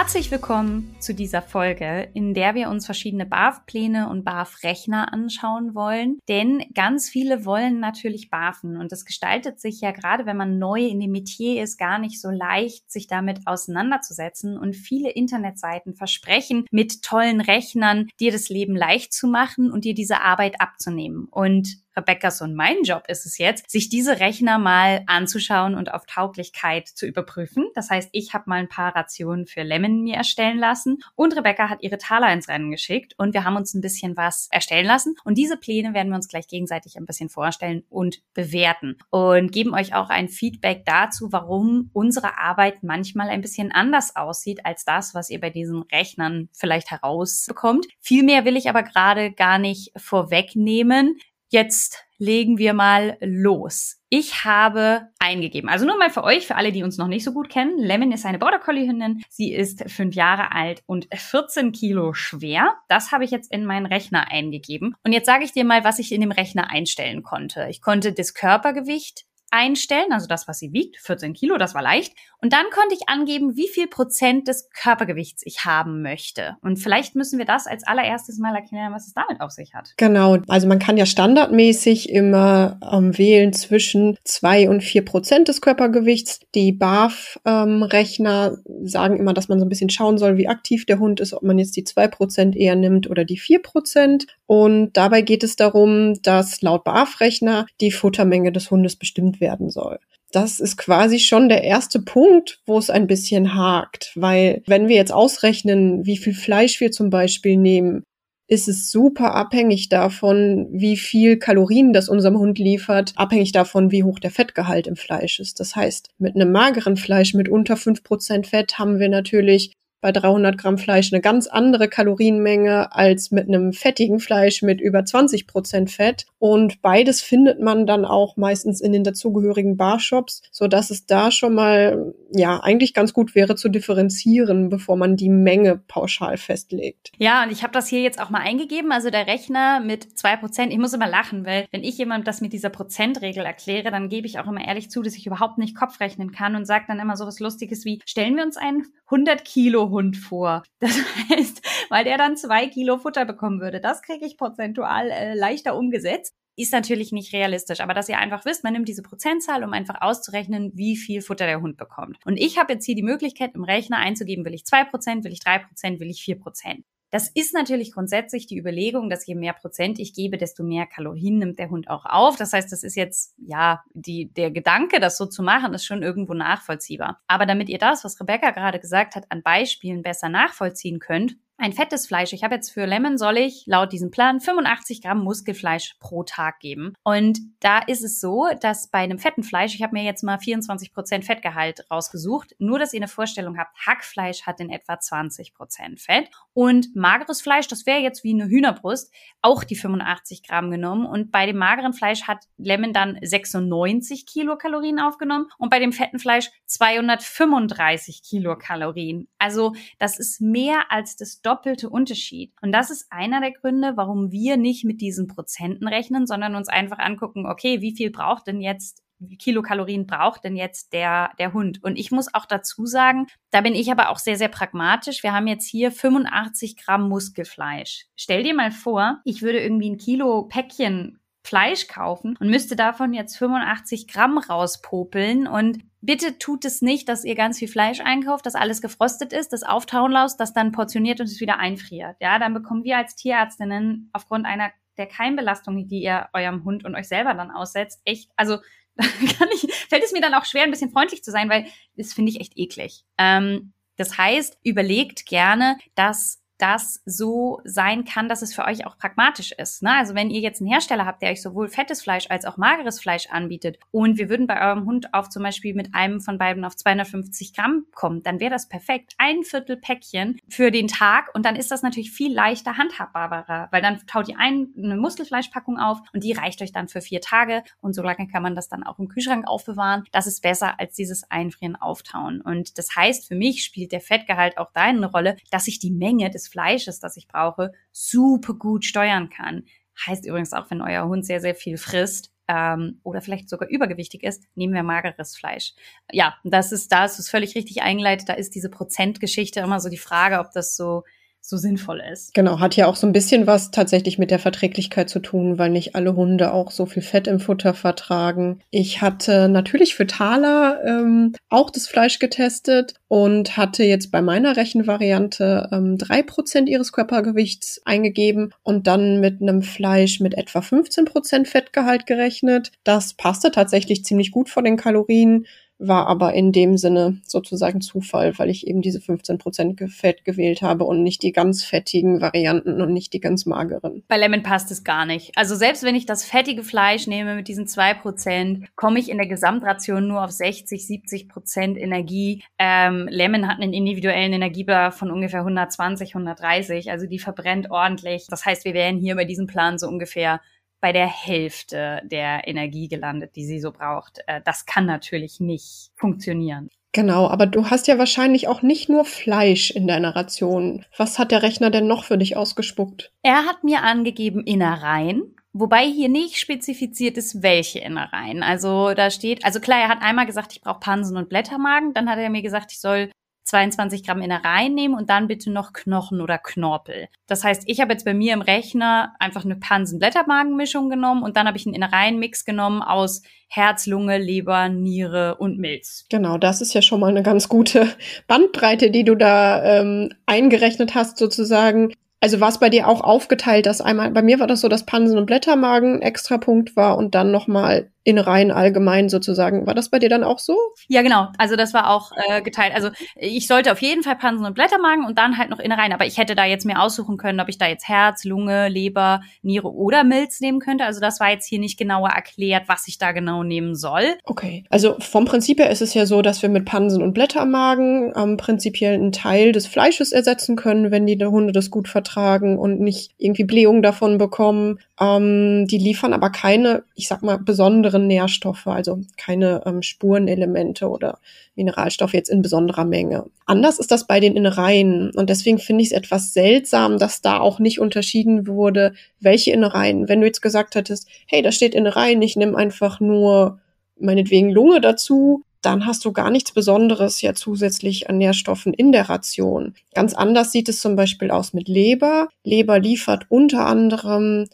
Herzlich willkommen zu dieser Folge, in der wir uns verschiedene BAF-Pläne und BAF-Rechner anschauen wollen. Denn ganz viele wollen natürlich BAFen und es gestaltet sich ja gerade, wenn man neu in dem Metier ist, gar nicht so leicht, sich damit auseinanderzusetzen. Und viele Internetseiten versprechen, mit tollen Rechnern dir das Leben leicht zu machen und dir diese Arbeit abzunehmen. Und Rebecca's und mein Job ist es jetzt, sich diese Rechner mal anzuschauen und auf Tauglichkeit zu überprüfen. Das heißt, ich habe mal ein paar Rationen für Lemon mir erstellen lassen und Rebecca hat ihre Taler ins Rennen geschickt und wir haben uns ein bisschen was erstellen lassen. Und diese Pläne werden wir uns gleich gegenseitig ein bisschen vorstellen und bewerten und geben euch auch ein Feedback dazu, warum unsere Arbeit manchmal ein bisschen anders aussieht als das, was ihr bei diesen Rechnern vielleicht herausbekommt. Viel mehr will ich aber gerade gar nicht vorwegnehmen. Jetzt legen wir mal los. Ich habe eingegeben, also nur mal für euch, für alle, die uns noch nicht so gut kennen. Lemon ist eine Border Collie Hündin. Sie ist fünf Jahre alt und 14 Kilo schwer. Das habe ich jetzt in meinen Rechner eingegeben. Und jetzt sage ich dir mal, was ich in dem Rechner einstellen konnte. Ich konnte das Körpergewicht einstellen, also das, was sie wiegt, 14 Kilo, das war leicht. Und dann konnte ich angeben, wie viel Prozent des Körpergewichts ich haben möchte. Und vielleicht müssen wir das als allererstes mal erklären, was es damit auf sich hat. Genau, also man kann ja standardmäßig immer ähm, wählen zwischen zwei und vier Prozent des Körpergewichts. Die BAF-Rechner ähm, sagen immer, dass man so ein bisschen schauen soll, wie aktiv der Hund ist, ob man jetzt die zwei Prozent eher nimmt oder die vier Prozent. Und dabei geht es darum, dass laut BAF-Rechner die Futtermenge des Hundes bestimmt werden soll. Das ist quasi schon der erste Punkt, wo es ein bisschen hakt, weil wenn wir jetzt ausrechnen, wie viel Fleisch wir zum Beispiel nehmen, ist es super abhängig davon, wie viel Kalorien das unserem Hund liefert, abhängig davon, wie hoch der Fettgehalt im Fleisch ist. Das heißt, mit einem mageren Fleisch mit unter fünf Prozent Fett haben wir natürlich bei 300 Gramm Fleisch eine ganz andere Kalorienmenge als mit einem fettigen Fleisch mit über 20 Prozent Fett. Und beides findet man dann auch meistens in den dazugehörigen Barshops, so dass es da schon mal, ja, eigentlich ganz gut wäre zu differenzieren, bevor man die Menge pauschal festlegt. Ja, und ich habe das hier jetzt auch mal eingegeben. Also der Rechner mit zwei Prozent. Ich muss immer lachen, weil wenn ich jemand das mit dieser Prozentregel erkläre, dann gebe ich auch immer ehrlich zu, dass ich überhaupt nicht Kopf rechnen kann und sage dann immer so was Lustiges wie, stellen wir uns einen 100 Kilo Hund vor. Das heißt, weil der dann zwei Kilo Futter bekommen würde. Das kriege ich prozentual äh, leichter umgesetzt. Ist natürlich nicht realistisch, aber dass ihr einfach wisst, man nimmt diese Prozentzahl, um einfach auszurechnen, wie viel Futter der Hund bekommt. Und ich habe jetzt hier die Möglichkeit, im Rechner einzugeben, will ich zwei Prozent, will ich drei Prozent, will ich vier Prozent. Das ist natürlich grundsätzlich die Überlegung, dass je mehr Prozent ich gebe, desto mehr Kalorien nimmt der Hund auch auf. Das heißt, das ist jetzt, ja, die, der Gedanke, das so zu machen, ist schon irgendwo nachvollziehbar. Aber damit ihr das, was Rebecca gerade gesagt hat, an Beispielen besser nachvollziehen könnt, ein fettes Fleisch. Ich habe jetzt für Lemon soll ich laut diesem Plan 85 Gramm Muskelfleisch pro Tag geben. Und da ist es so, dass bei einem fetten Fleisch, ich habe mir jetzt mal 24 Prozent Fettgehalt rausgesucht, nur dass ihr eine Vorstellung habt, Hackfleisch hat in etwa 20 Prozent Fett und mageres Fleisch, das wäre jetzt wie eine Hühnerbrust, auch die 85 Gramm genommen. Und bei dem mageren Fleisch hat Lemon dann 96 Kilokalorien aufgenommen und bei dem fetten Fleisch 235 Kilokalorien. Also das ist mehr als das doppelte Unterschied. Und das ist einer der Gründe, warum wir nicht mit diesen Prozenten rechnen, sondern uns einfach angucken, okay, wie viel braucht denn jetzt Kilokalorien braucht denn jetzt der, der Hund? Und ich muss auch dazu sagen, da bin ich aber auch sehr, sehr pragmatisch. Wir haben jetzt hier 85 Gramm Muskelfleisch. Stell dir mal vor, ich würde irgendwie ein Kilo Päckchen Fleisch kaufen und müsste davon jetzt 85 Gramm rauspopeln. Und bitte tut es nicht, dass ihr ganz viel Fleisch einkauft, dass alles gefrostet ist, das auftauen lasst, das dann portioniert und es wieder einfriert. Ja, dann bekommen wir als Tierärztinnen aufgrund einer der Keimbelastung, die ihr eurem Hund und euch selber dann aussetzt, echt, also kann ich, fällt es mir dann auch schwer, ein bisschen freundlich zu sein, weil das finde ich echt eklig. Ähm, das heißt, überlegt gerne, dass das so sein kann, dass es für euch auch pragmatisch ist. Ne? Also wenn ihr jetzt einen Hersteller habt, der euch sowohl fettes Fleisch als auch mageres Fleisch anbietet und wir würden bei eurem Hund auf zum Beispiel mit einem von beiden auf 250 Gramm kommen, dann wäre das perfekt. Ein Viertel Päckchen für den Tag und dann ist das natürlich viel leichter handhabbarer, weil dann taut ihr ein, eine Muskelfleischpackung auf und die reicht euch dann für vier Tage und so lange kann man das dann auch im Kühlschrank aufbewahren. Das ist besser als dieses Einfrieren, Auftauen. Und das heißt, für mich spielt der Fettgehalt auch da eine Rolle, dass ich die Menge des des Fleisches, das ich brauche, super gut steuern kann. Heißt übrigens auch, wenn euer Hund sehr, sehr viel frisst, ähm, oder vielleicht sogar übergewichtig ist, nehmen wir mageres Fleisch. Ja, das ist, da ist es völlig richtig eingeleitet. Da ist diese Prozentgeschichte immer so die Frage, ob das so so sinnvoll ist. Genau, hat ja auch so ein bisschen was tatsächlich mit der Verträglichkeit zu tun, weil nicht alle Hunde auch so viel Fett im Futter vertragen. Ich hatte natürlich für Thaler ähm, auch das Fleisch getestet und hatte jetzt bei meiner Rechenvariante ähm, drei ähm, Prozent ihres Körpergewichts eingegeben und dann mit einem Fleisch mit etwa 15 Prozent Fettgehalt gerechnet. Das passte tatsächlich ziemlich gut von den Kalorien war aber in dem Sinne sozusagen Zufall, weil ich eben diese 15% Fett gewählt habe und nicht die ganz fettigen Varianten und nicht die ganz mageren. Bei Lemon passt es gar nicht. Also selbst wenn ich das fettige Fleisch nehme mit diesen 2%, komme ich in der Gesamtration nur auf 60, 70% Energie. Ähm, Lemon hat einen individuellen Energiebedarf von ungefähr 120, 130. Also die verbrennt ordentlich. Das heißt, wir wären hier bei diesem Plan so ungefähr bei der Hälfte der Energie gelandet, die sie so braucht. Äh, das kann natürlich nicht funktionieren. Genau, aber du hast ja wahrscheinlich auch nicht nur Fleisch in deiner Ration. Was hat der Rechner denn noch für dich ausgespuckt? Er hat mir angegeben Innereien, Wobei hier nicht spezifiziert ist, welche Innereien. Also da steht, also klar, er hat einmal gesagt, ich brauche Pansen und Blättermagen. Dann hat er mir gesagt, ich soll 22 Gramm Innereien nehmen und dann bitte noch Knochen oder Knorpel. Das heißt, ich habe jetzt bei mir im Rechner einfach eine Pansen-Blättermagen-Mischung genommen und dann habe ich einen Innereien-Mix genommen aus Herz, Lunge, Leber, Niere und Milz. Genau, das ist ja schon mal eine ganz gute Bandbreite, die du da ähm, eingerechnet hast sozusagen. Also war es bei dir auch aufgeteilt, dass einmal, bei mir war das so, dass Pansen und Blättermagen extra Punkt war und dann nochmal Innereien allgemein sozusagen. War das bei dir dann auch so? Ja, genau. Also das war auch äh, geteilt. Also ich sollte auf jeden Fall Pansen und Blättermagen und dann halt noch Innereien. Aber ich hätte da jetzt mir aussuchen können, ob ich da jetzt Herz, Lunge, Leber, Niere oder Milz nehmen könnte. Also das war jetzt hier nicht genauer erklärt, was ich da genau nehmen soll. Okay. Also vom Prinzip her ist es ja so, dass wir mit Pansen und Blättermagen ähm, prinzipiell einen Teil des Fleisches ersetzen können, wenn die Hunde das gut vertragen und nicht irgendwie Blähungen davon bekommen. Ähm, die liefern aber keine, ich sag mal, besonderen Nährstoffe, also keine ähm, Spurenelemente oder Mineralstoffe jetzt in besonderer Menge. Anders ist das bei den Innereien und deswegen finde ich es etwas seltsam, dass da auch nicht unterschieden wurde, welche Innereien. Wenn du jetzt gesagt hättest, hey, da steht Innereien, ich nehme einfach nur meinetwegen Lunge dazu, dann hast du gar nichts Besonderes ja zusätzlich an Nährstoffen in der Ration. Ganz anders sieht es zum Beispiel aus mit Leber. Leber liefert unter anderem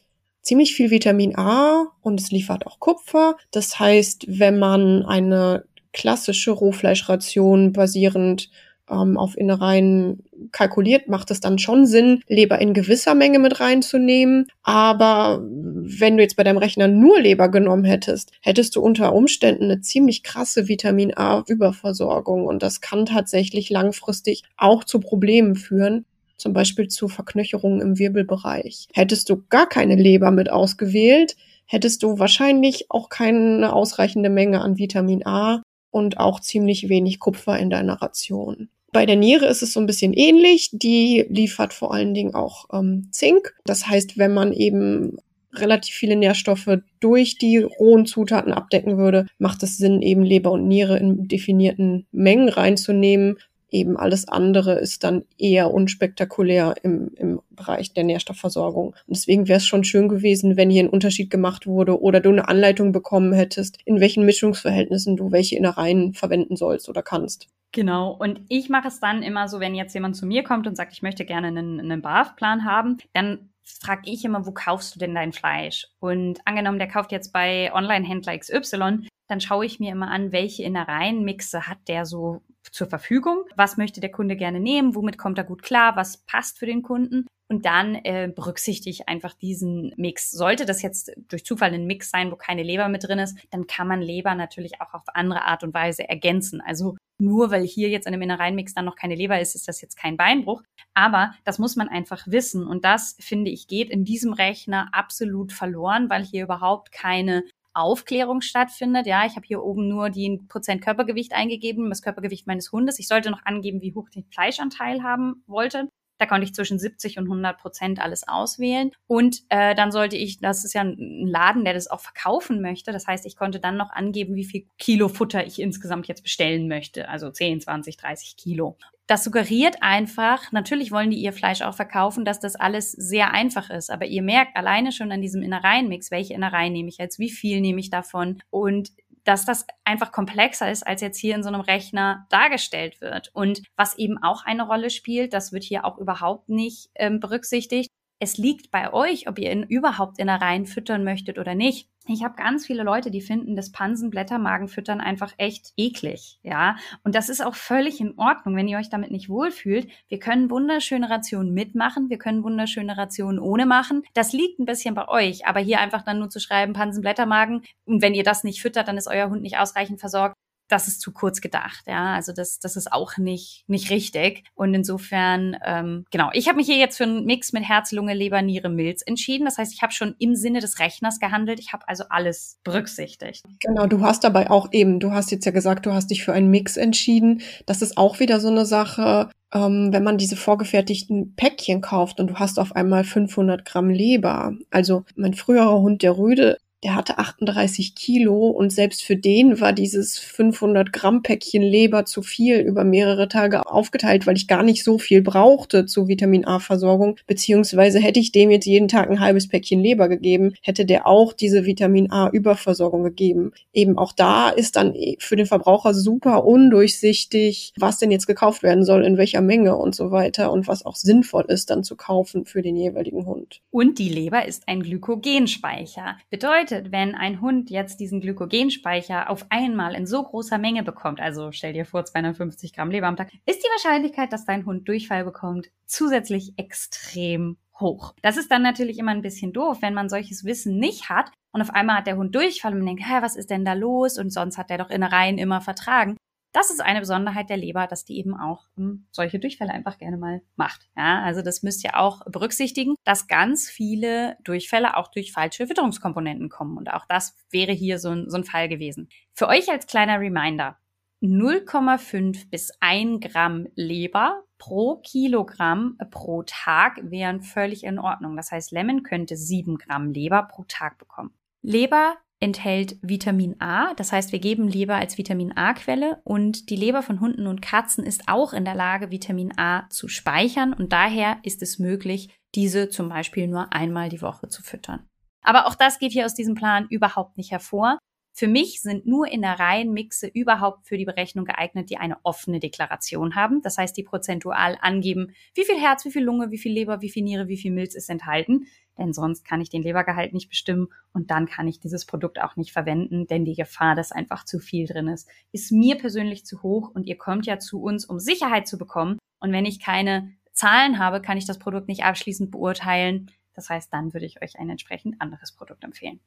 ziemlich viel Vitamin A und es liefert auch Kupfer. Das heißt, wenn man eine klassische Rohfleischration basierend ähm, auf Innereien kalkuliert, macht es dann schon Sinn, Leber in gewisser Menge mit reinzunehmen. Aber wenn du jetzt bei deinem Rechner nur Leber genommen hättest, hättest du unter Umständen eine ziemlich krasse Vitamin A-Überversorgung. Und das kann tatsächlich langfristig auch zu Problemen führen zum Beispiel zu Verknöcherungen im Wirbelbereich. Hättest du gar keine Leber mit ausgewählt, hättest du wahrscheinlich auch keine ausreichende Menge an Vitamin A und auch ziemlich wenig Kupfer in deiner Ration. Bei der Niere ist es so ein bisschen ähnlich. Die liefert vor allen Dingen auch ähm, Zink. Das heißt, wenn man eben relativ viele Nährstoffe durch die rohen Zutaten abdecken würde, macht es Sinn, eben Leber und Niere in definierten Mengen reinzunehmen, eben alles andere ist dann eher unspektakulär im, im Bereich der Nährstoffversorgung. Und deswegen wäre es schon schön gewesen, wenn hier ein Unterschied gemacht wurde oder du eine Anleitung bekommen hättest, in welchen Mischungsverhältnissen du welche Innereien verwenden sollst oder kannst. Genau. Und ich mache es dann immer so, wenn jetzt jemand zu mir kommt und sagt, ich möchte gerne einen, einen BAF-Plan haben, dann frage ich immer, wo kaufst du denn dein Fleisch? Und angenommen, der kauft jetzt bei Online-Händler XY, dann schaue ich mir immer an, welche Innereienmixe hat der so zur Verfügung. Was möchte der Kunde gerne nehmen? Womit kommt er gut klar? Was passt für den Kunden? Und dann äh, berücksichtige ich einfach diesen Mix. Sollte das jetzt durch Zufall ein Mix sein, wo keine Leber mit drin ist, dann kann man Leber natürlich auch auf andere Art und Weise ergänzen. Also nur weil hier jetzt in einem Innereienmix dann noch keine Leber ist, ist das jetzt kein Beinbruch. Aber das muss man einfach wissen. Und das, finde ich, geht in diesem Rechner absolut verloren, weil hier überhaupt keine Aufklärung stattfindet. Ja, ich habe hier oben nur die Prozent Körpergewicht eingegeben, das Körpergewicht meines Hundes. Ich sollte noch angeben, wie hoch den Fleischanteil haben wollte. Da konnte ich zwischen 70 und 100 Prozent alles auswählen. Und äh, dann sollte ich, das ist ja ein Laden, der das auch verkaufen möchte. Das heißt, ich konnte dann noch angeben, wie viel Kilo Futter ich insgesamt jetzt bestellen möchte. Also 10, 20, 30 Kilo. Das suggeriert einfach, natürlich wollen die ihr Fleisch auch verkaufen, dass das alles sehr einfach ist. Aber ihr merkt alleine schon an diesem Innereienmix, welche Innereien nehme ich jetzt, wie viel nehme ich davon. Und dass das einfach komplexer ist, als jetzt hier in so einem Rechner dargestellt wird. Und was eben auch eine Rolle spielt, das wird hier auch überhaupt nicht ähm, berücksichtigt, es liegt bei euch, ob ihr ihn überhaupt Innereien füttern möchtet oder nicht. Ich habe ganz viele Leute, die finden das Pansenblättermagenfüttern einfach echt eklig, ja. Und das ist auch völlig in Ordnung, wenn ihr euch damit nicht wohlfühlt. Wir können wunderschöne Rationen mitmachen, wir können wunderschöne Rationen ohne machen. Das liegt ein bisschen bei euch, aber hier einfach dann nur zu schreiben Pansenblättermagen und wenn ihr das nicht füttert, dann ist euer Hund nicht ausreichend versorgt das ist zu kurz gedacht, ja. Also das, das ist auch nicht, nicht richtig. Und insofern, ähm, genau, ich habe mich hier jetzt für einen Mix mit Herz, Lunge, Leber, Niere, Milz entschieden. Das heißt, ich habe schon im Sinne des Rechners gehandelt. Ich habe also alles berücksichtigt. Genau, du hast dabei auch eben, du hast jetzt ja gesagt, du hast dich für einen Mix entschieden. Das ist auch wieder so eine Sache, ähm, wenn man diese vorgefertigten Päckchen kauft und du hast auf einmal 500 Gramm Leber. Also mein früherer Hund, der Rüde, der hatte 38 Kilo und selbst für den war dieses 500 Gramm Päckchen Leber zu viel über mehrere Tage aufgeteilt, weil ich gar nicht so viel brauchte zur Vitamin A Versorgung. Beziehungsweise hätte ich dem jetzt jeden Tag ein halbes Päckchen Leber gegeben, hätte der auch diese Vitamin A Überversorgung gegeben. Eben auch da ist dann für den Verbraucher super undurchsichtig, was denn jetzt gekauft werden soll, in welcher Menge und so weiter und was auch sinnvoll ist dann zu kaufen für den jeweiligen Hund. Und die Leber ist ein Glykogenspeicher. Bedeutet, bedeutet, wenn ein Hund jetzt diesen Glykogenspeicher auf einmal in so großer Menge bekommt, also stell dir vor 250 Gramm Leber am Tag, ist die Wahrscheinlichkeit, dass dein Hund Durchfall bekommt, zusätzlich extrem hoch. Das ist dann natürlich immer ein bisschen doof, wenn man solches Wissen nicht hat und auf einmal hat der Hund Durchfall und man denkt, hä, was ist denn da los? Und sonst hat der doch Innereien immer vertragen. Das ist eine Besonderheit der Leber, dass die eben auch hm, solche Durchfälle einfach gerne mal macht. Ja, also das müsst ihr auch berücksichtigen, dass ganz viele Durchfälle auch durch falsche Fütterungskomponenten kommen. Und auch das wäre hier so ein, so ein Fall gewesen. Für euch als kleiner Reminder. 0,5 bis 1 Gramm Leber pro Kilogramm pro Tag wären völlig in Ordnung. Das heißt, Lemon könnte 7 Gramm Leber pro Tag bekommen. Leber enthält Vitamin A. Das heißt, wir geben Leber als Vitamin A-Quelle und die Leber von Hunden und Katzen ist auch in der Lage, Vitamin A zu speichern und daher ist es möglich, diese zum Beispiel nur einmal die Woche zu füttern. Aber auch das geht hier aus diesem Plan überhaupt nicht hervor. Für mich sind nur Innereienmixe überhaupt für die Berechnung geeignet, die eine offene Deklaration haben. Das heißt, die prozentual angeben, wie viel Herz, wie viel Lunge, wie viel Leber, wie viel Niere, wie viel Milz ist enthalten. Denn sonst kann ich den Lebergehalt nicht bestimmen und dann kann ich dieses Produkt auch nicht verwenden, denn die Gefahr, dass einfach zu viel drin ist, ist mir persönlich zu hoch und ihr kommt ja zu uns, um Sicherheit zu bekommen. Und wenn ich keine Zahlen habe, kann ich das Produkt nicht abschließend beurteilen. Das heißt, dann würde ich euch ein entsprechend anderes Produkt empfehlen.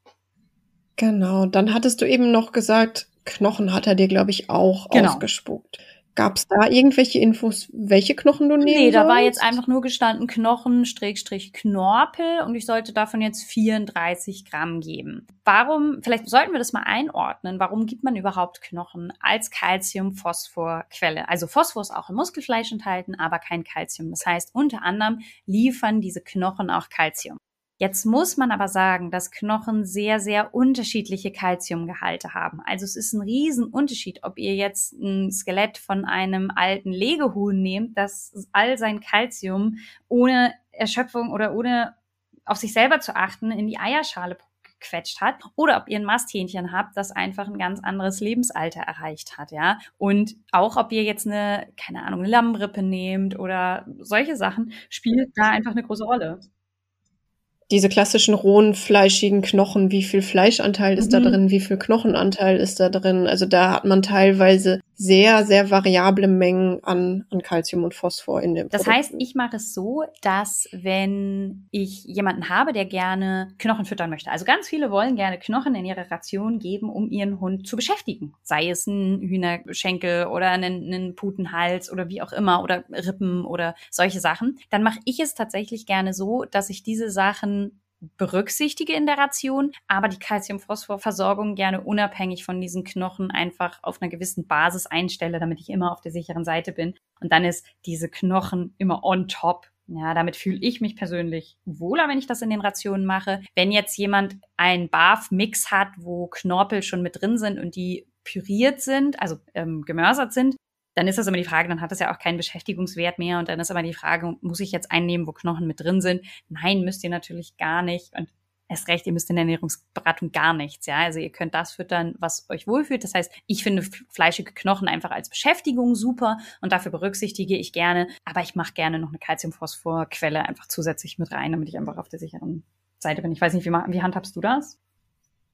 Genau, dann hattest du eben noch gesagt, Knochen hat er dir, glaube ich, auch genau. ausgespuckt. Gab es da irgendwelche Infos, welche Knochen du nehmen Nee, da war jetzt einfach nur gestanden Knochen, Strich, Knorpel und ich sollte davon jetzt 34 Gramm geben. Warum, vielleicht sollten wir das mal einordnen, warum gibt man überhaupt Knochen als Calcium-Phosphor-Quelle? Also Phosphor ist auch im Muskelfleisch enthalten, aber kein Calcium. Das heißt, unter anderem liefern diese Knochen auch Calcium. Jetzt muss man aber sagen, dass Knochen sehr, sehr unterschiedliche Kalziumgehalte haben. Also es ist ein Riesenunterschied, ob ihr jetzt ein Skelett von einem alten Legehuhn nehmt, das all sein Kalzium ohne Erschöpfung oder ohne auf sich selber zu achten in die Eierschale gequetscht hat oder ob ihr ein Masthähnchen habt, das einfach ein ganz anderes Lebensalter erreicht hat, ja. Und auch ob ihr jetzt eine, keine Ahnung, eine Lammrippe nehmt oder solche Sachen, spielt da einfach eine große Rolle diese klassischen rohen, fleischigen Knochen, wie viel Fleischanteil ist mhm. da drin, wie viel Knochenanteil ist da drin. Also da hat man teilweise sehr, sehr variable Mengen an, an Calcium und Phosphor in dem Das Produkt. heißt, ich mache es so, dass wenn ich jemanden habe, der gerne Knochen füttern möchte, also ganz viele wollen gerne Knochen in ihre Ration geben, um ihren Hund zu beschäftigen. Sei es ein Hühnerschenkel oder einen, einen Putenhals oder wie auch immer oder Rippen oder solche Sachen, dann mache ich es tatsächlich gerne so, dass ich diese Sachen berücksichtige in der Ration, aber die Calcium-Phosphor-Versorgung gerne unabhängig von diesen Knochen einfach auf einer gewissen Basis einstelle, damit ich immer auf der sicheren Seite bin. Und dann ist diese Knochen immer on top Ja, damit fühle ich mich persönlich wohler, wenn ich das in den Rationen mache. Wenn jetzt jemand einen Barf-Mix hat, wo Knorpel schon mit drin sind und die püriert sind, also ähm, gemörsert sind, dann ist das immer die Frage, dann hat das ja auch keinen Beschäftigungswert mehr und dann ist immer die Frage, muss ich jetzt einnehmen, wo Knochen mit drin sind? Nein, müsst ihr natürlich gar nicht. Und erst recht, ihr müsst in der Ernährungsberatung gar nichts, ja. Also ihr könnt das füttern, was euch wohlfühlt. Das heißt, ich finde fleischige Knochen einfach als Beschäftigung super und dafür berücksichtige ich gerne. Aber ich mache gerne noch eine Calciumphosphor-Quelle einfach zusätzlich mit rein, damit ich einfach auf der sicheren Seite bin. Ich weiß nicht, wie, wie handhabst du das?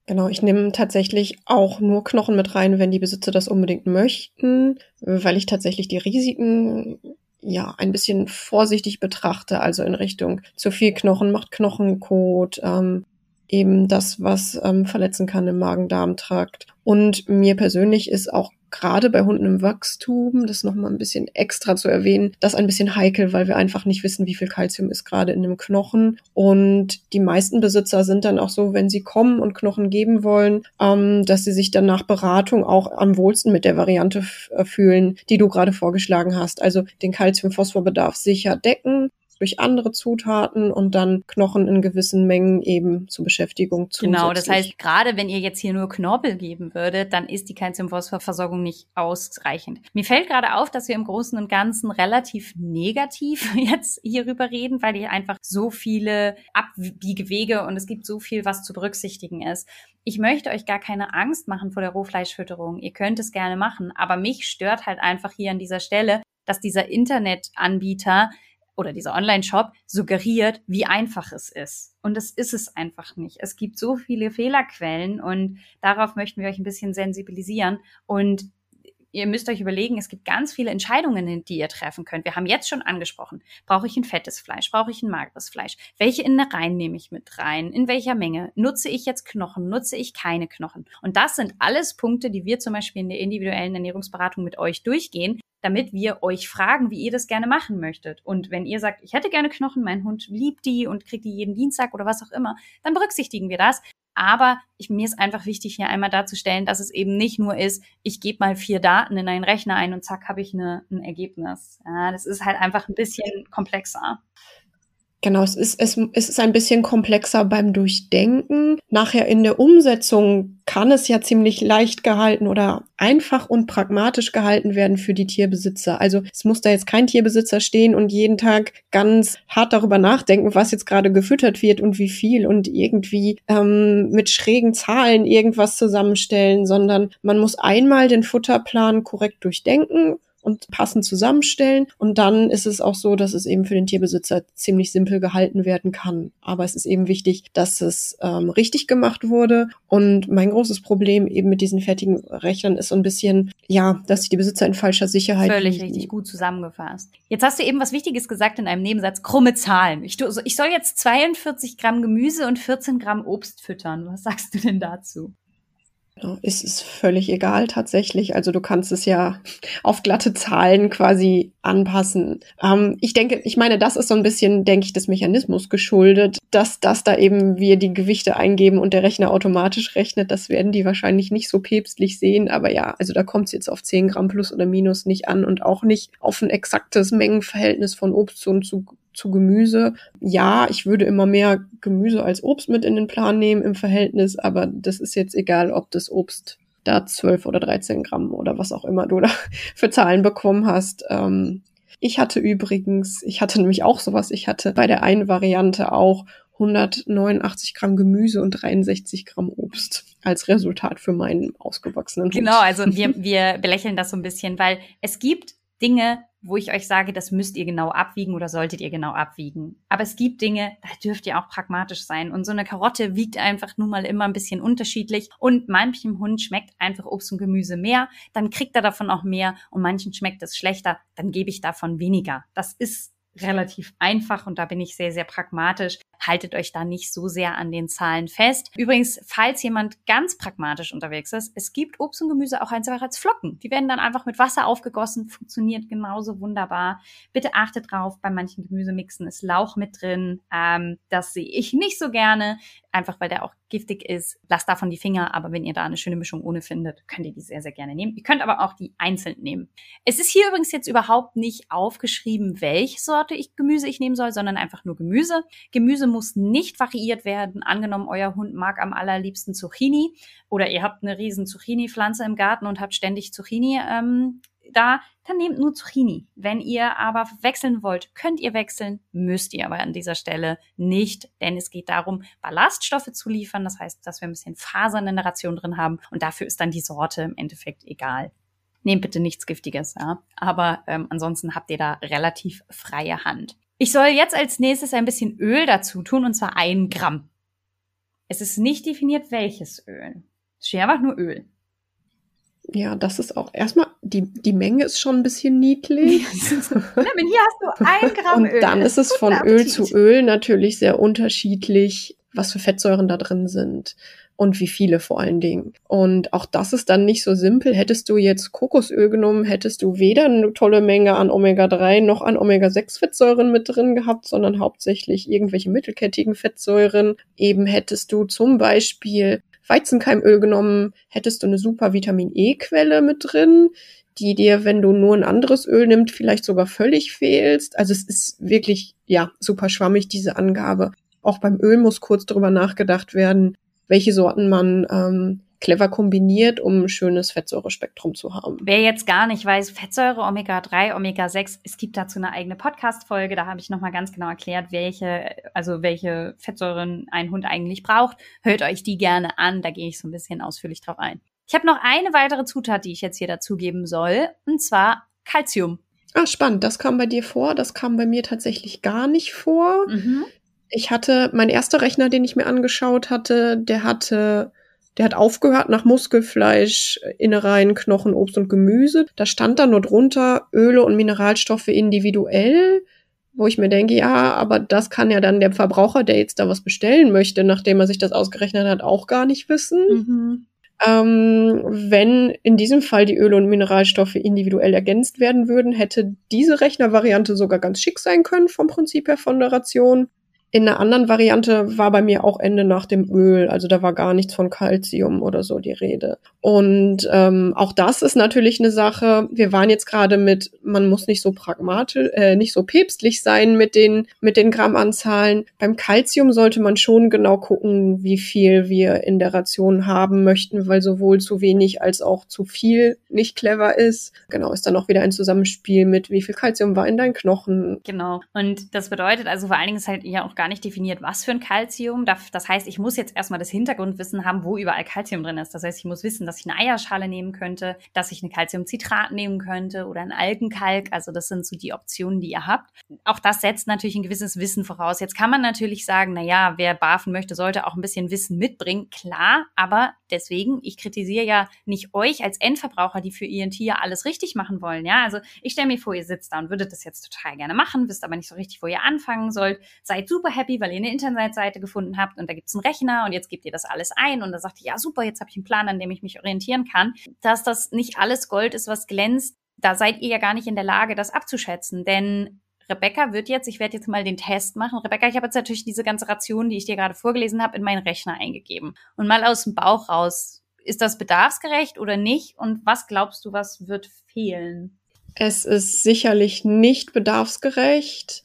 Genau, ich nehme tatsächlich auch nur Knochen mit rein, wenn die Besitzer das unbedingt möchten, weil ich tatsächlich die Risiken ja ein bisschen vorsichtig betrachte, also in Richtung zu viel Knochen macht Knochenkot, ähm, eben das, was ähm, verletzen kann im Magen-Darm-Trakt. Und mir persönlich ist auch gerade bei Hunden im Wachstum, das nochmal ein bisschen extra zu erwähnen, das ein bisschen heikel, weil wir einfach nicht wissen, wie viel Kalzium ist gerade in dem Knochen. Und die meisten Besitzer sind dann auch so, wenn sie kommen und Knochen geben wollen, ähm, dass sie sich dann nach Beratung auch am wohlsten mit der Variante äh, fühlen, die du gerade vorgeschlagen hast. Also den Kalzium-Phosphorbedarf sicher decken, durch andere Zutaten und dann Knochen in gewissen Mengen eben zur Beschäftigung zusätzlich. Genau, das heißt, gerade wenn ihr jetzt hier nur Knorpel geben würdet, dann ist die Calciumphosphorversorgung nicht ausreichend. Mir fällt gerade auf, dass wir im Großen und Ganzen relativ negativ jetzt hierüber reden, weil hier einfach so viele Abbiegewege und es gibt so viel, was zu berücksichtigen ist. Ich möchte euch gar keine Angst machen vor der Rohfleischfütterung. Ihr könnt es gerne machen, aber mich stört halt einfach hier an dieser Stelle, dass dieser Internetanbieter oder dieser Online-Shop suggeriert, wie einfach es ist. Und das ist es einfach nicht. Es gibt so viele Fehlerquellen und darauf möchten wir euch ein bisschen sensibilisieren. Und ihr müsst euch überlegen, es gibt ganz viele Entscheidungen, die ihr treffen könnt. Wir haben jetzt schon angesprochen, brauche ich ein fettes Fleisch, brauche ich ein mageres Fleisch? Welche Innereien nehme ich mit rein? In welcher Menge? Nutze ich jetzt Knochen? Nutze ich keine Knochen? Und das sind alles Punkte, die wir zum Beispiel in der individuellen Ernährungsberatung mit euch durchgehen, damit wir euch fragen, wie ihr das gerne machen möchtet. Und wenn ihr sagt, ich hätte gerne Knochen, mein Hund liebt die und kriegt die jeden Dienstag oder was auch immer, dann berücksichtigen wir das. Aber ich, mir ist einfach wichtig, hier einmal darzustellen, dass es eben nicht nur ist, ich gebe mal vier Daten in einen Rechner ein und zack, habe ich eine, ein Ergebnis. Ja, das ist halt einfach ein bisschen komplexer. Genau, es ist, es, es ist ein bisschen komplexer beim Durchdenken. Nachher in der Umsetzung kann es ja ziemlich leicht gehalten oder einfach und pragmatisch gehalten werden für die Tierbesitzer. Also es muss da jetzt kein Tierbesitzer stehen und jeden Tag ganz hart darüber nachdenken, was jetzt gerade gefüttert wird und wie viel und irgendwie ähm, mit schrägen Zahlen irgendwas zusammenstellen, sondern man muss einmal den Futterplan korrekt durchdenken und passend zusammenstellen. Und dann ist es auch so, dass es eben für den Tierbesitzer ziemlich simpel gehalten werden kann. Aber es ist eben wichtig, dass es ähm, richtig gemacht wurde. Und mein großes Problem eben mit diesen fertigen Rechnern ist so ein bisschen, ja, dass sich die Besitzer in falscher Sicherheit. Völlig richtig gut zusammengefasst. Jetzt hast du eben was Wichtiges gesagt in einem Nebensatz, krumme Zahlen. Ich, ich soll jetzt 42 Gramm Gemüse und 14 Gramm Obst füttern. Was sagst du denn dazu? Es ist völlig egal tatsächlich. Also du kannst es ja auf glatte Zahlen quasi anpassen. Ähm, ich denke, ich meine, das ist so ein bisschen, denke ich, des Mechanismus geschuldet, dass das da eben wir die Gewichte eingeben und der Rechner automatisch rechnet. Das werden die wahrscheinlich nicht so päpstlich sehen. Aber ja, also da kommt es jetzt auf 10 Gramm plus oder minus nicht an und auch nicht auf ein exaktes Mengenverhältnis von Obst und zu zu Gemüse. Ja, ich würde immer mehr Gemüse als Obst mit in den Plan nehmen im Verhältnis, aber das ist jetzt egal, ob das Obst da 12 oder 13 Gramm oder was auch immer du da für Zahlen bekommen hast. Ähm, ich hatte übrigens, ich hatte nämlich auch sowas, ich hatte bei der einen Variante auch 189 Gramm Gemüse und 63 Gramm Obst als Resultat für meinen ausgewachsenen Hund. Genau, also wir, wir belächeln das so ein bisschen, weil es gibt Dinge, wo ich euch sage, das müsst ihr genau abwiegen oder solltet ihr genau abwiegen. Aber es gibt Dinge, da dürft ihr auch pragmatisch sein. Und so eine Karotte wiegt einfach nun mal immer ein bisschen unterschiedlich. Und manchem Hund schmeckt einfach Obst und Gemüse mehr, dann kriegt er davon auch mehr. Und manchen schmeckt es schlechter, dann gebe ich davon weniger. Das ist relativ einfach und da bin ich sehr, sehr pragmatisch. Haltet euch da nicht so sehr an den Zahlen fest. Übrigens, falls jemand ganz pragmatisch unterwegs ist, es gibt Obst und Gemüse auch einfach als Flocken. Die werden dann einfach mit Wasser aufgegossen, funktioniert genauso wunderbar. Bitte achtet drauf, bei manchen Gemüsemixen ist Lauch mit drin. Ähm, das sehe ich nicht so gerne, einfach weil der auch giftig ist. Lasst davon die Finger, aber wenn ihr da eine schöne Mischung ohne findet, könnt ihr die sehr, sehr gerne nehmen. Ihr könnt aber auch die einzeln nehmen. Es ist hier übrigens jetzt überhaupt nicht aufgeschrieben, welche Sorte ich Gemüse ich nehmen soll, sondern einfach nur Gemüse. Gemüse muss nicht variiert werden. Angenommen, euer Hund mag am allerliebsten Zucchini oder ihr habt eine riesen Zucchini-Pflanze im Garten und habt ständig Zucchini ähm, da, dann nehmt nur Zucchini. Wenn ihr aber wechseln wollt, könnt ihr wechseln, müsst ihr aber an dieser Stelle nicht, denn es geht darum, Ballaststoffe zu liefern. Das heißt, dass wir ein bisschen Fasern in der Ration drin haben und dafür ist dann die Sorte im Endeffekt egal. Nehmt bitte nichts Giftiges, ja. Aber ähm, ansonsten habt ihr da relativ freie Hand. Ich soll jetzt als nächstes ein bisschen Öl dazu tun, und zwar ein Gramm. Es ist nicht definiert, welches Öl. Es steht einfach nur Öl. Ja, das ist auch erstmal, die, die Menge ist schon ein bisschen niedlich. hier hast du ein Gramm Und dann ist es von Öl zu Öl natürlich sehr unterschiedlich, was für Fettsäuren da drin sind und wie viele vor allen Dingen. Und auch das ist dann nicht so simpel. Hättest du jetzt Kokosöl genommen, hättest du weder eine tolle Menge an Omega-3 noch an Omega-6-Fettsäuren mit drin gehabt, sondern hauptsächlich irgendwelche mittelkettigen Fettsäuren. Eben hättest du zum Beispiel Weizenkeimöl genommen, hättest du eine super Vitamin E-Quelle mit drin, die dir, wenn du nur ein anderes Öl nimmst, vielleicht sogar völlig fehlst. Also es ist wirklich, ja, super schwammig, diese Angabe. Auch beim Öl muss kurz drüber nachgedacht werden, welche Sorten man ähm, clever kombiniert, um ein schönes Fettsäurespektrum zu haben. Wer jetzt gar nicht weiß, Fettsäure, Omega-3, Omega-6, es gibt dazu eine eigene Podcast-Folge, da habe ich nochmal ganz genau erklärt, welche, also welche Fettsäuren ein Hund eigentlich braucht. Hört euch die gerne an, da gehe ich so ein bisschen ausführlich drauf ein. Ich habe noch eine weitere Zutat, die ich jetzt hier dazugeben soll, und zwar Calcium. Ah, spannend. Das kam bei dir vor. Das kam bei mir tatsächlich gar nicht vor. Mhm. Ich hatte, mein erster Rechner, den ich mir angeschaut hatte, der hatte der hat aufgehört nach Muskelfleisch, Innereien, Knochen, Obst und Gemüse. Da stand dann nur drunter Öle und Mineralstoffe individuell, wo ich mir denke, ja, aber das kann ja dann der Verbraucher, der jetzt da was bestellen möchte, nachdem er sich das ausgerechnet hat, auch gar nicht wissen. Mhm. Ähm, wenn in diesem Fall die Öle und Mineralstoffe individuell ergänzt werden würden, hätte diese Rechnervariante sogar ganz schick sein können vom Prinzip her von der Ration. In einer anderen Variante war bei mir auch Ende nach dem Öl, also da war gar nichts von Calcium oder so die Rede. Und ähm, auch das ist natürlich eine Sache. Wir waren jetzt gerade mit, man muss nicht so pragmatisch, äh, nicht so päpstlich sein mit den mit den Grammanzahlen. Beim Calcium sollte man schon genau gucken, wie viel wir in der Ration haben möchten, weil sowohl zu wenig als auch zu viel nicht clever ist. Genau, ist dann auch wieder ein Zusammenspiel mit, wie viel Calcium war in deinen Knochen. Genau. Und das bedeutet also vor allen Dingen ist halt ja auch gar gar nicht definiert, was für ein Calcium. Das heißt, ich muss jetzt erstmal das Hintergrundwissen haben, wo überall Calcium drin ist. Das heißt, ich muss wissen, dass ich eine Eierschale nehmen könnte, dass ich eine Calciumcitrat nehmen könnte oder ein Algenkalk. Also das sind so die Optionen, die ihr habt. Auch das setzt natürlich ein gewisses Wissen voraus. Jetzt kann man natürlich sagen, na ja, wer barfen möchte, sollte auch ein bisschen Wissen mitbringen. Klar, aber deswegen, ich kritisiere ja nicht euch als Endverbraucher, die für ihren Tier alles richtig machen wollen. Ja, also ich stelle mir vor, ihr sitzt da und würdet das jetzt total gerne machen, wisst aber nicht so richtig, wo ihr anfangen sollt. Seid super happy, weil ihr eine Internetseite gefunden habt und da gibt's einen Rechner und jetzt gebt ihr das alles ein und da sagt ihr, ja super, jetzt habe ich einen Plan, an dem ich mich orientieren kann. Dass das nicht alles Gold ist, was glänzt, da seid ihr ja gar nicht in der Lage, das abzuschätzen, denn Rebecca wird jetzt, ich werde jetzt mal den Test machen. Rebecca, ich habe jetzt natürlich diese ganze Ration, die ich dir gerade vorgelesen habe, in meinen Rechner eingegeben. Und mal aus dem Bauch raus, ist das bedarfsgerecht oder nicht? Und was glaubst du, was wird fehlen? Es ist sicherlich nicht bedarfsgerecht.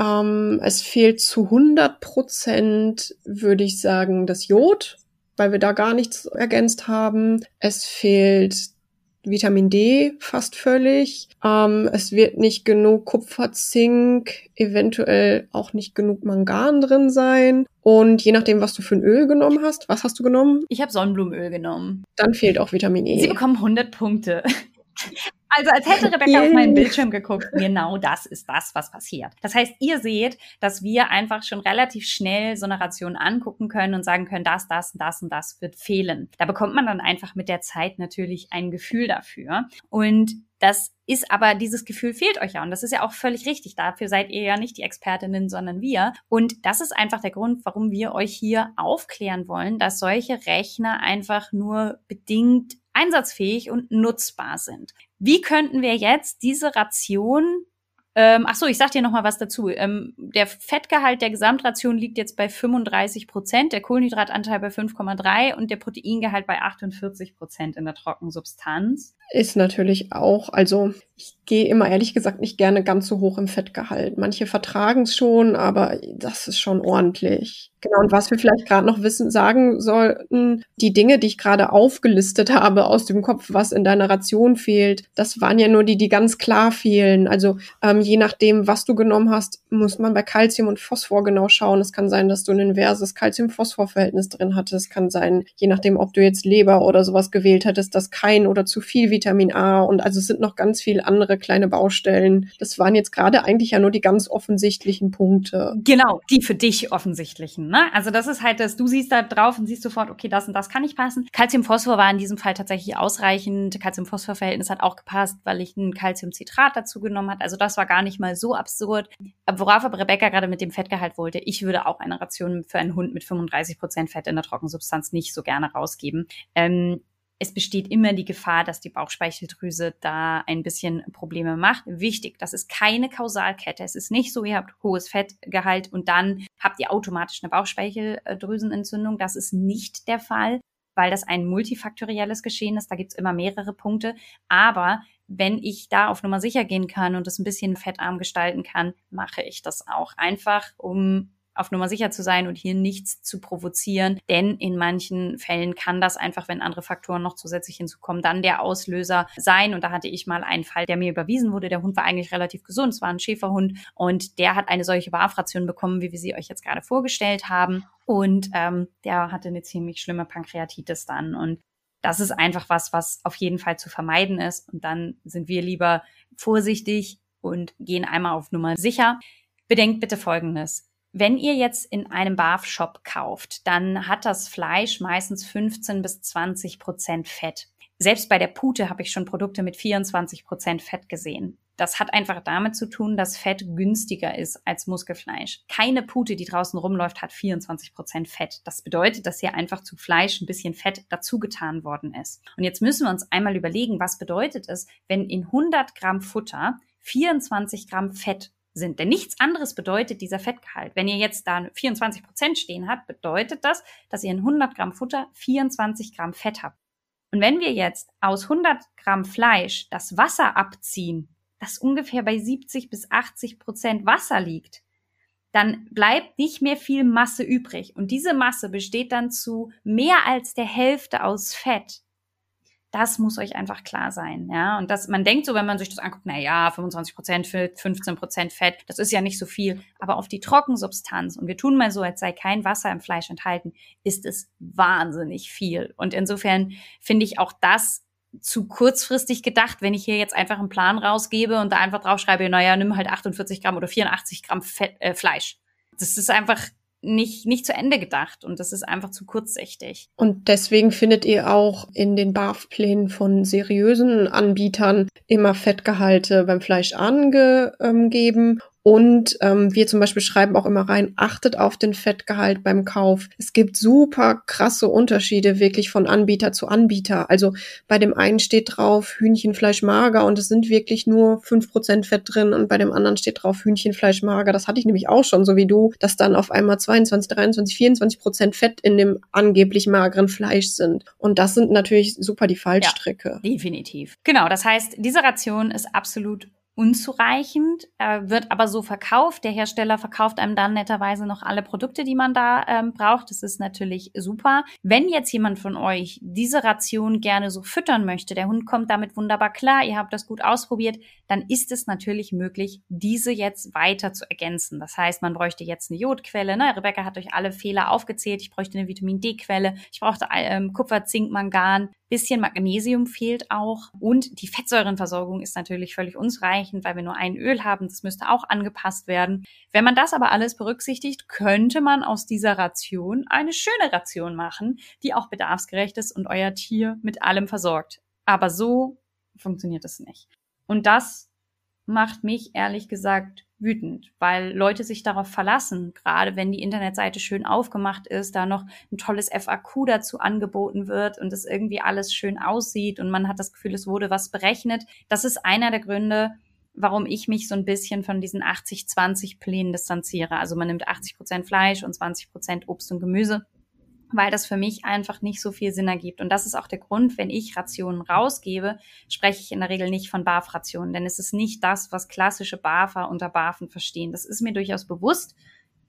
Ähm, es fehlt zu 100 Prozent, würde ich sagen, das Jod, weil wir da gar nichts ergänzt haben. Es fehlt Vitamin D fast völlig. Ähm, es wird nicht genug Kupfer, Zink, eventuell auch nicht genug Mangan drin sein. Und je nachdem, was du für ein Öl genommen hast, was hast du genommen? Ich habe Sonnenblumenöl genommen. Dann fehlt auch Vitamin E. Sie bekommen 100 Punkte. Also als hätte Rebecca auf meinen Bildschirm geguckt, genau das ist das, was passiert. Das heißt, ihr seht, dass wir einfach schon relativ schnell so eine Ration angucken können und sagen können, das, das, das und das wird fehlen. Da bekommt man dann einfach mit der Zeit natürlich ein Gefühl dafür. Und Das ist aber, dieses Gefühl fehlt euch ja. Und das ist ja auch völlig richtig. Dafür seid ihr ja nicht die Expertinnen, sondern wir. Und das ist einfach der Grund, warum wir euch hier aufklären wollen, dass solche Rechner einfach nur bedingt einsatzfähig und nutzbar sind. Wie könnten wir jetzt diese Ration ähm, ach so, ich sag dir noch mal was dazu. Ähm, der Fettgehalt der Gesamtration liegt jetzt bei 35 Prozent, der Kohlenhydratanteil bei 5,3 und der Proteingehalt bei 48 Prozent in der Trockensubstanz. Ist natürlich auch, also ich gehe immer ehrlich gesagt nicht gerne ganz so hoch im Fettgehalt. Manche vertragen es schon, aber das ist schon ordentlich. Genau, und was wir vielleicht gerade noch wissen, sagen sollten, die Dinge, die ich gerade aufgelistet habe aus dem Kopf, was in deiner Ration fehlt, das waren ja nur die, die ganz klar fehlen. Also ähm, je nachdem, was du genommen hast, muss man bei Calcium und Phosphor genau schauen. Es kann sein, dass du ein inverses Calcium-Phosphor-Verhältnis drin hattest. Es kann sein, je nachdem, ob du jetzt Leber oder sowas gewählt hättest, dass kein oder zu viel Vitamin A und also es sind noch ganz viele andere kleine Baustellen. Das waren jetzt gerade eigentlich ja nur die ganz offensichtlichen Punkte. Genau, die für dich offensichtlichen. Ne? Also das ist halt das, du siehst da drauf und siehst sofort, okay, das und das kann nicht passen. Calcium-Phosphor war in diesem Fall tatsächlich ausreichend. Calcium-Phosphor-Verhältnis hat auch gepasst, weil ich ein Calciumcitrat dazu genommen hat. Also das war gar nicht mal so absurd. Worauf aber Rebecca gerade mit dem Fettgehalt wollte, ich würde auch eine Ration für einen Hund mit 35 Prozent Fett in der Trockensubstanz nicht so gerne rausgeben. Ähm, es besteht immer die Gefahr, dass die Bauchspeicheldrüse da ein bisschen Probleme macht. Wichtig, das ist keine Kausalkette. Es ist nicht so, ihr habt hohes Fettgehalt und dann habt ihr automatisch eine Bauchspeicheldrüsenentzündung. Das ist nicht der Fall, weil das ein multifaktorielles Geschehen ist. Da gibt's immer mehrere Punkte. Aber wenn ich da auf Nummer sicher gehen kann und es ein bisschen fettarm gestalten kann, mache ich das auch einfach, um auf Nummer sicher zu sein und hier nichts zu provozieren. Denn in manchen Fällen kann das einfach, wenn andere Faktoren noch zusätzlich hinzukommen, dann der Auslöser sein. Und da hatte ich mal einen Fall, der mir überwiesen wurde. Der Hund war eigentlich relativ gesund. Es war ein Schäferhund und der hat eine solche Barfration bekommen, wie wir sie euch jetzt gerade vorgestellt haben. Und ähm, der hatte eine ziemlich schlimme Pankreatitis dann. Und das ist einfach was, was auf jeden Fall zu vermeiden ist. Und dann sind wir lieber vorsichtig und gehen einmal auf Nummer sicher. Bedenkt bitte Folgendes. Wenn ihr jetzt in einem Barf-Shop kauft, dann hat das Fleisch meistens 15 bis 20 Prozent Fett. Selbst bei der Pute habe ich schon Produkte mit 24 Prozent Fett gesehen. Das hat einfach damit zu tun, dass Fett günstiger ist als Muskelfleisch. Keine Pute, die draußen rumläuft, hat 24 Prozent Fett. Das bedeutet, dass hier einfach zu Fleisch ein bisschen Fett dazugetan worden ist. Und jetzt müssen wir uns einmal überlegen, was bedeutet es, wenn in 100 Gramm Futter 24 Gramm Fett sind. Denn nichts anderes bedeutet dieser Fettgehalt. Wenn ihr jetzt da 24 Prozent stehen habt, bedeutet das, dass ihr in 100 Gramm Futter 24 Gramm Fett habt. Und wenn wir jetzt aus 100 Gramm Fleisch das Wasser abziehen, das ungefähr bei 70 bis 80 Prozent Wasser liegt, dann bleibt nicht mehr viel Masse übrig. Und diese Masse besteht dann zu mehr als der Hälfte aus Fett. Das muss euch einfach klar sein, ja. Und das, man denkt so, wenn man sich das anguckt, na ja, 25 Prozent Fett, 15 Prozent Fett, das ist ja nicht so viel. Aber auf die Trockensubstanz, und wir tun mal so, als sei kein Wasser im Fleisch enthalten, ist es wahnsinnig viel. Und insofern finde ich auch das zu kurzfristig gedacht, wenn ich hier jetzt einfach einen Plan rausgebe und da einfach draufschreibe, naja, nimm halt 48 Gramm oder 84 Gramm Fett, äh, Fleisch. Das ist einfach nicht, nicht zu Ende gedacht und das ist einfach zu kurzsichtig. Und deswegen findet ihr auch in den BAF-Plänen von seriösen Anbietern immer Fettgehalte beim Fleisch angegeben und ähm, wir zum Beispiel schreiben auch immer rein, achtet auf den Fettgehalt beim Kauf. Es gibt super krasse Unterschiede wirklich von Anbieter zu Anbieter. Also bei dem einen steht drauf Hühnchenfleisch mager und es sind wirklich nur fünf Prozent Fett drin und bei dem anderen steht drauf Hühnchenfleisch mager. Das hatte ich nämlich auch schon, so wie du, dass dann auf einmal 22, 23, 24 Prozent Fett in dem angeblich mageren Fleisch sind. Und das sind natürlich super die Fallstrecke. Ja, definitiv. Genau, das heißt, diese Ration ist absolut unzureichend, äh, wird aber so verkauft. Der Hersteller verkauft einem dann netterweise noch alle Produkte, die man da ähm, braucht. Das ist natürlich super. Wenn jetzt jemand von euch diese Ration gerne so füttern möchte, der Hund kommt damit wunderbar klar, ihr habt das gut ausprobiert, dann ist es natürlich möglich, diese jetzt weiter zu ergänzen. Das heißt, man bräuchte jetzt eine Jodquelle. Ne? Rebecca hat euch alle Fehler aufgezählt. Ich bräuchte eine Vitamin D-Quelle. Ich brauchte ähm, Kupfer, Zink, Mangan. Bisschen Magnesium fehlt auch. Und die Fettsäurenversorgung ist natürlich völlig unzureichend, weil wir nur ein Öl haben. Das müsste auch angepasst werden. Wenn man das aber alles berücksichtigt, könnte man aus dieser Ration eine schöne Ration machen, die auch bedarfsgerecht ist und euer Tier mit allem versorgt. Aber so funktioniert es nicht. Und das macht mich ehrlich gesagt wütend, weil Leute sich darauf verlassen, gerade wenn die Internetseite schön aufgemacht ist, da noch ein tolles FAQ dazu angeboten wird und es irgendwie alles schön aussieht und man hat das Gefühl, es wurde was berechnet. Das ist einer der Gründe, warum ich mich so ein bisschen von diesen 80-20 Plänen distanziere. Also man nimmt 80 Prozent Fleisch und 20 Prozent Obst und Gemüse weil das für mich einfach nicht so viel Sinn ergibt. Und das ist auch der Grund, wenn ich Rationen rausgebe, spreche ich in der Regel nicht von BAF-Rationen, denn es ist nicht das, was klassische BAFer unter BAFen verstehen. Das ist mir durchaus bewusst.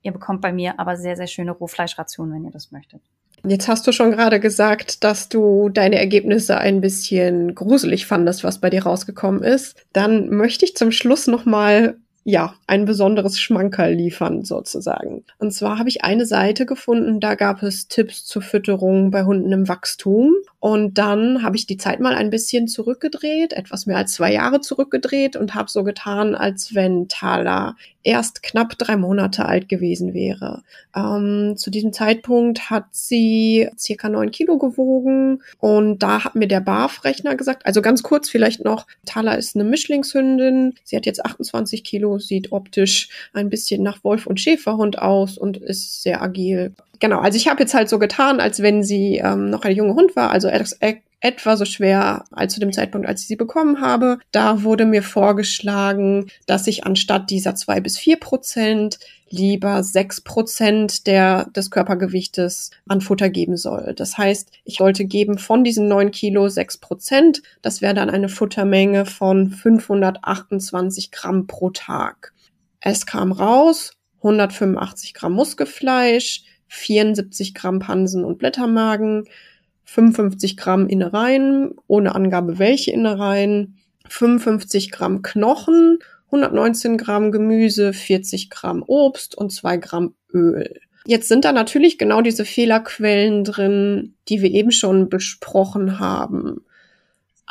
Ihr bekommt bei mir aber sehr, sehr schöne Rohfleischrationen, wenn ihr das möchtet. Jetzt hast du schon gerade gesagt, dass du deine Ergebnisse ein bisschen gruselig fandest, was bei dir rausgekommen ist. Dann möchte ich zum Schluss noch mal ja, ein besonderes Schmankerl liefern sozusagen. Und zwar habe ich eine Seite gefunden, da gab es Tipps zur Fütterung bei Hunden im Wachstum. Und dann habe ich die Zeit mal ein bisschen zurückgedreht, etwas mehr als zwei Jahre zurückgedreht und habe so getan, als wenn Thala erst knapp drei Monate alt gewesen wäre. Ähm, zu diesem Zeitpunkt hat sie circa neun Kilo gewogen und da hat mir der BAF-Rechner gesagt, also ganz kurz vielleicht noch, Thala ist eine Mischlingshündin, sie hat jetzt 28 Kilo, sieht optisch ein bisschen nach Wolf- und Schäferhund aus und ist sehr agil genau, also ich habe jetzt halt so getan, als wenn sie ähm, noch ein junger Hund war, also etwa so schwer als zu dem Zeitpunkt, als ich sie bekommen habe. Da wurde mir vorgeschlagen, dass ich anstatt dieser zwei bis vier Prozent lieber sechs Prozent der, des Körpergewichtes an Futter geben soll. Das heißt, ich wollte geben von diesen neun Kilo sechs Prozent. Das wäre dann eine Futtermenge von 528 Gramm pro Tag. Es kam raus 185 Gramm Muskelfleisch, 74 Gramm Pansen und Blättermagen, 55 Gramm Innereien, ohne Angabe welche Innereien, 55 Gramm Knochen, 119 Gramm Gemüse, 40 Gramm Obst und 2 Gramm Öl. Jetzt sind da natürlich genau diese Fehlerquellen drin, die wir eben schon besprochen haben.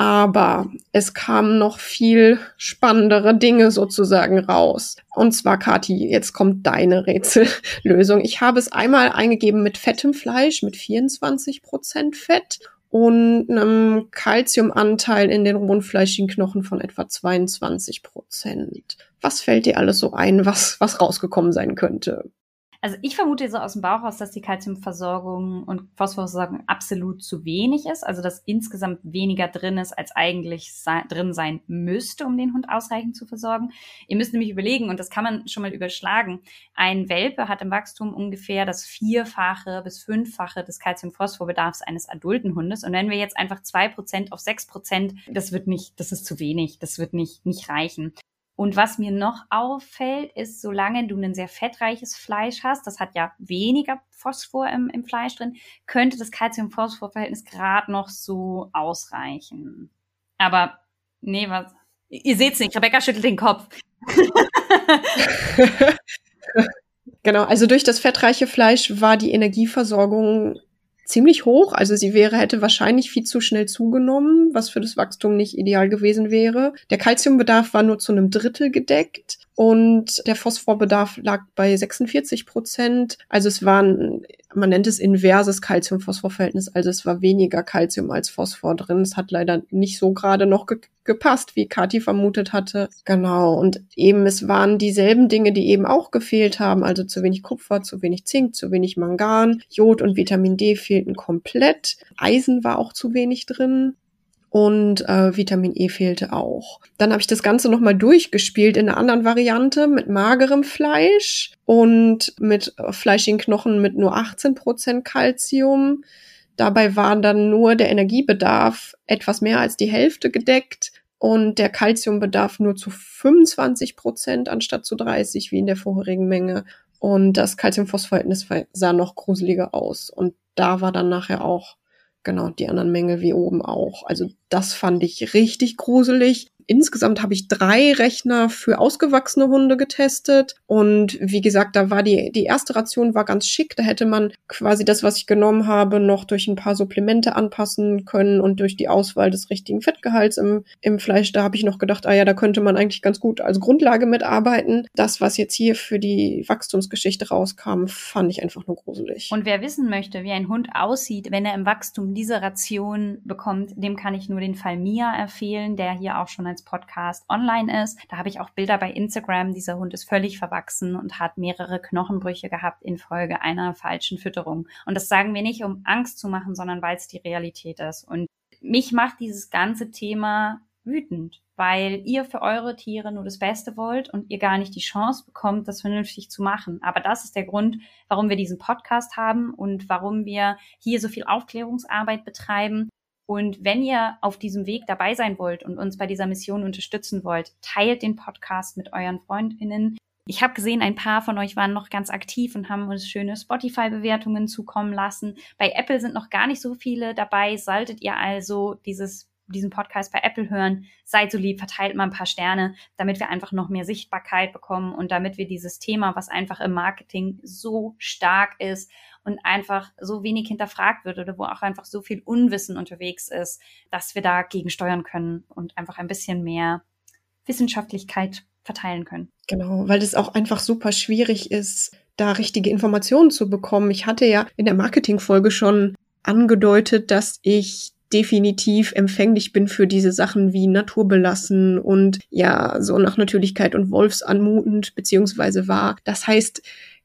Aber es kamen noch viel spannendere Dinge sozusagen raus. Und zwar, Kati, jetzt kommt deine Rätsellösung. Ich habe es einmal eingegeben mit fettem Fleisch, mit 24 Prozent Fett und einem Kalziumanteil in den rundfleischigen Knochen von etwa 22 Prozent. Was fällt dir alles so ein, was, was rausgekommen sein könnte? Also ich vermute so aus dem Bauch aus, dass die Kalziumversorgung und Phosphorversorgung absolut zu wenig ist, also dass insgesamt weniger drin ist, als eigentlich sei, drin sein müsste, um den Hund ausreichend zu versorgen. Ihr müsst nämlich überlegen, und das kann man schon mal überschlagen, ein Welpe hat im Wachstum ungefähr das vierfache bis fünffache des Kalziumphosphorbedarfs eines adulten Hundes. Und wenn wir jetzt einfach zwei Prozent auf sechs Prozent, das wird nicht, das ist zu wenig, das wird nicht, nicht reichen. Und was mir noch auffällt, ist, solange du ein sehr fettreiches Fleisch hast, das hat ja weniger Phosphor im, im Fleisch drin, könnte das Calcium-Phosphor-Verhältnis gerade noch so ausreichen. Aber nee, was? Ihr seht's nicht, Rebecca schüttelt den Kopf. genau, also durch das fettreiche Fleisch war die Energieversorgung ziemlich hoch. Also sie wäre, hätte wahrscheinlich viel zu schnell zugenommen, was für das Wachstum nicht ideal gewesen wäre. Der Kalziumbedarf war nur zu einem Drittel gedeckt und der Phosphorbedarf lag bei 46 Prozent. Also es waren, man nennt es inverses Calcium-Phosphor-Verhältnis, also es war weniger Calcium als Phosphor drin. Es hat leider nicht so gerade noch ge gepasst, wie Kathi vermutet hatte. Genau. Und eben es waren dieselben Dinge, die eben auch gefehlt haben, also zu wenig Kupfer, zu wenig Zink, zu wenig Mangan, Jod und Vitamin D fehlten komplett. Eisen war auch zu wenig drin und äh, Vitamin E fehlte auch. Dann habe ich das Ganze nochmal durchgespielt in einer anderen Variante mit magerem Fleisch und mit äh, fleischigen Knochen mit nur 18 Prozent Calcium. Dabei war dann nur der Energiebedarf etwas mehr als die Hälfte gedeckt und der Calciumbedarf nur zu 25 Prozent anstatt zu 30 wie in der vorherigen Menge. Und das Calcium-Phosphorverhältnis sah noch gruseliger aus. Und da war dann nachher auch genau die anderen Mängel wie oben auch. Also das fand ich richtig gruselig. Insgesamt habe ich drei Rechner für ausgewachsene Hunde getestet. Und wie gesagt, da war die, die erste Ration war ganz schick. Da hätte man quasi das, was ich genommen habe, noch durch ein paar Supplemente anpassen können und durch die Auswahl des richtigen Fettgehalts im, im Fleisch. Da habe ich noch gedacht, ah ja, da könnte man eigentlich ganz gut als Grundlage mitarbeiten. Das, was jetzt hier für die Wachstumsgeschichte rauskam, fand ich einfach nur gruselig. Und wer wissen möchte, wie ein Hund aussieht, wenn er im Wachstum diese Ration bekommt, dem kann ich nur nur den Fall Mia empfehlen, der hier auch schon als Podcast online ist. Da habe ich auch Bilder bei Instagram. Dieser Hund ist völlig verwachsen und hat mehrere Knochenbrüche gehabt infolge einer falschen Fütterung. Und das sagen wir nicht, um Angst zu machen, sondern weil es die Realität ist. Und mich macht dieses ganze Thema wütend, weil ihr für eure Tiere nur das Beste wollt und ihr gar nicht die Chance bekommt, das vernünftig zu machen. Aber das ist der Grund, warum wir diesen Podcast haben und warum wir hier so viel Aufklärungsarbeit betreiben. Und wenn ihr auf diesem Weg dabei sein wollt und uns bei dieser Mission unterstützen wollt, teilt den Podcast mit euren Freundinnen. Ich habe gesehen, ein paar von euch waren noch ganz aktiv und haben uns schöne Spotify-Bewertungen zukommen lassen. Bei Apple sind noch gar nicht so viele dabei. Solltet ihr also dieses diesen Podcast bei Apple hören, seid so lieb, verteilt mal ein paar Sterne, damit wir einfach noch mehr Sichtbarkeit bekommen und damit wir dieses Thema, was einfach im Marketing so stark ist und einfach so wenig hinterfragt wird oder wo auch einfach so viel Unwissen unterwegs ist, dass wir dagegen steuern können und einfach ein bisschen mehr Wissenschaftlichkeit verteilen können. Genau, weil es auch einfach super schwierig ist, da richtige Informationen zu bekommen. Ich hatte ja in der Marketingfolge schon angedeutet, dass ich definitiv empfänglich bin für diese Sachen wie naturbelassen und ja, so nach Natürlichkeit und Wolfsanmutend beziehungsweise war. Das heißt,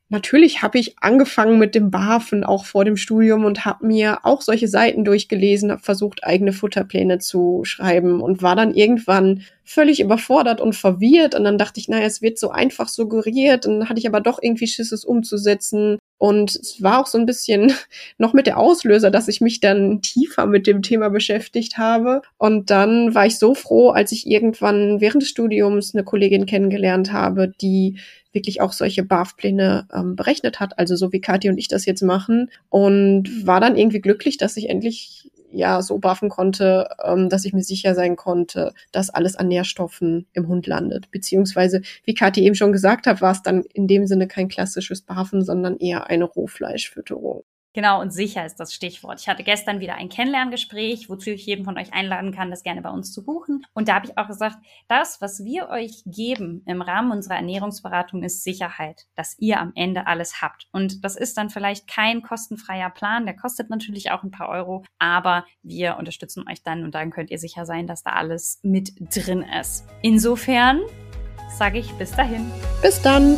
Natürlich habe ich angefangen mit dem BAFen auch vor dem Studium und habe mir auch solche Seiten durchgelesen, habe versucht, eigene Futterpläne zu schreiben und war dann irgendwann völlig überfordert und verwirrt. Und dann dachte ich, naja, es wird so einfach suggeriert. Und dann hatte ich aber doch irgendwie Schiss, es umzusetzen. Und es war auch so ein bisschen noch mit der Auslöser, dass ich mich dann tiefer mit dem Thema beschäftigt habe. Und dann war ich so froh, als ich irgendwann während des Studiums eine Kollegin kennengelernt habe, die wirklich auch solche BAF-Pläne ähm, berechnet hat, also so wie Kathi und ich das jetzt machen. Und war dann irgendwie glücklich, dass ich endlich ja so buffen konnte, ähm, dass ich mir sicher sein konnte, dass alles an Nährstoffen im Hund landet. Beziehungsweise, wie Kathi eben schon gesagt hat, war es dann in dem Sinne kein klassisches Buffen, sondern eher eine Rohfleischfütterung. Genau, und sicher ist das Stichwort. Ich hatte gestern wieder ein Kennenlerngespräch, wozu ich jeden von euch einladen kann, das gerne bei uns zu buchen. Und da habe ich auch gesagt, das, was wir euch geben im Rahmen unserer Ernährungsberatung, ist Sicherheit, dass ihr am Ende alles habt. Und das ist dann vielleicht kein kostenfreier Plan, der kostet natürlich auch ein paar Euro, aber wir unterstützen euch dann und dann könnt ihr sicher sein, dass da alles mit drin ist. Insofern sage ich bis dahin. Bis dann.